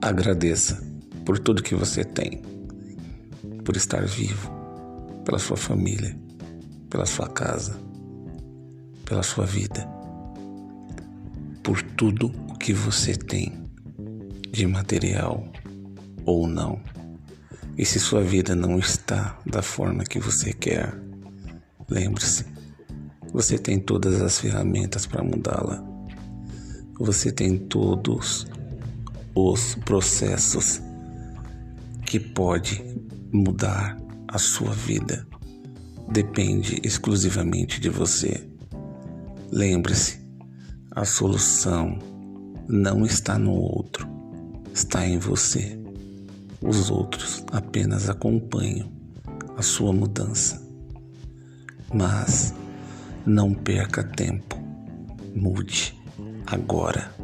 Agradeça por tudo que você tem, por estar vivo, pela sua família, pela sua casa, pela sua vida, por tudo o que você tem de material ou não. E se sua vida não está da forma que você quer, lembre-se, você tem todas as ferramentas para mudá-la. Você tem todos os processos que pode mudar a sua vida. Depende exclusivamente de você. Lembre-se, a solução não está no outro, está em você. Os outros apenas acompanham a sua mudança. Mas não perca tempo. Mude agora.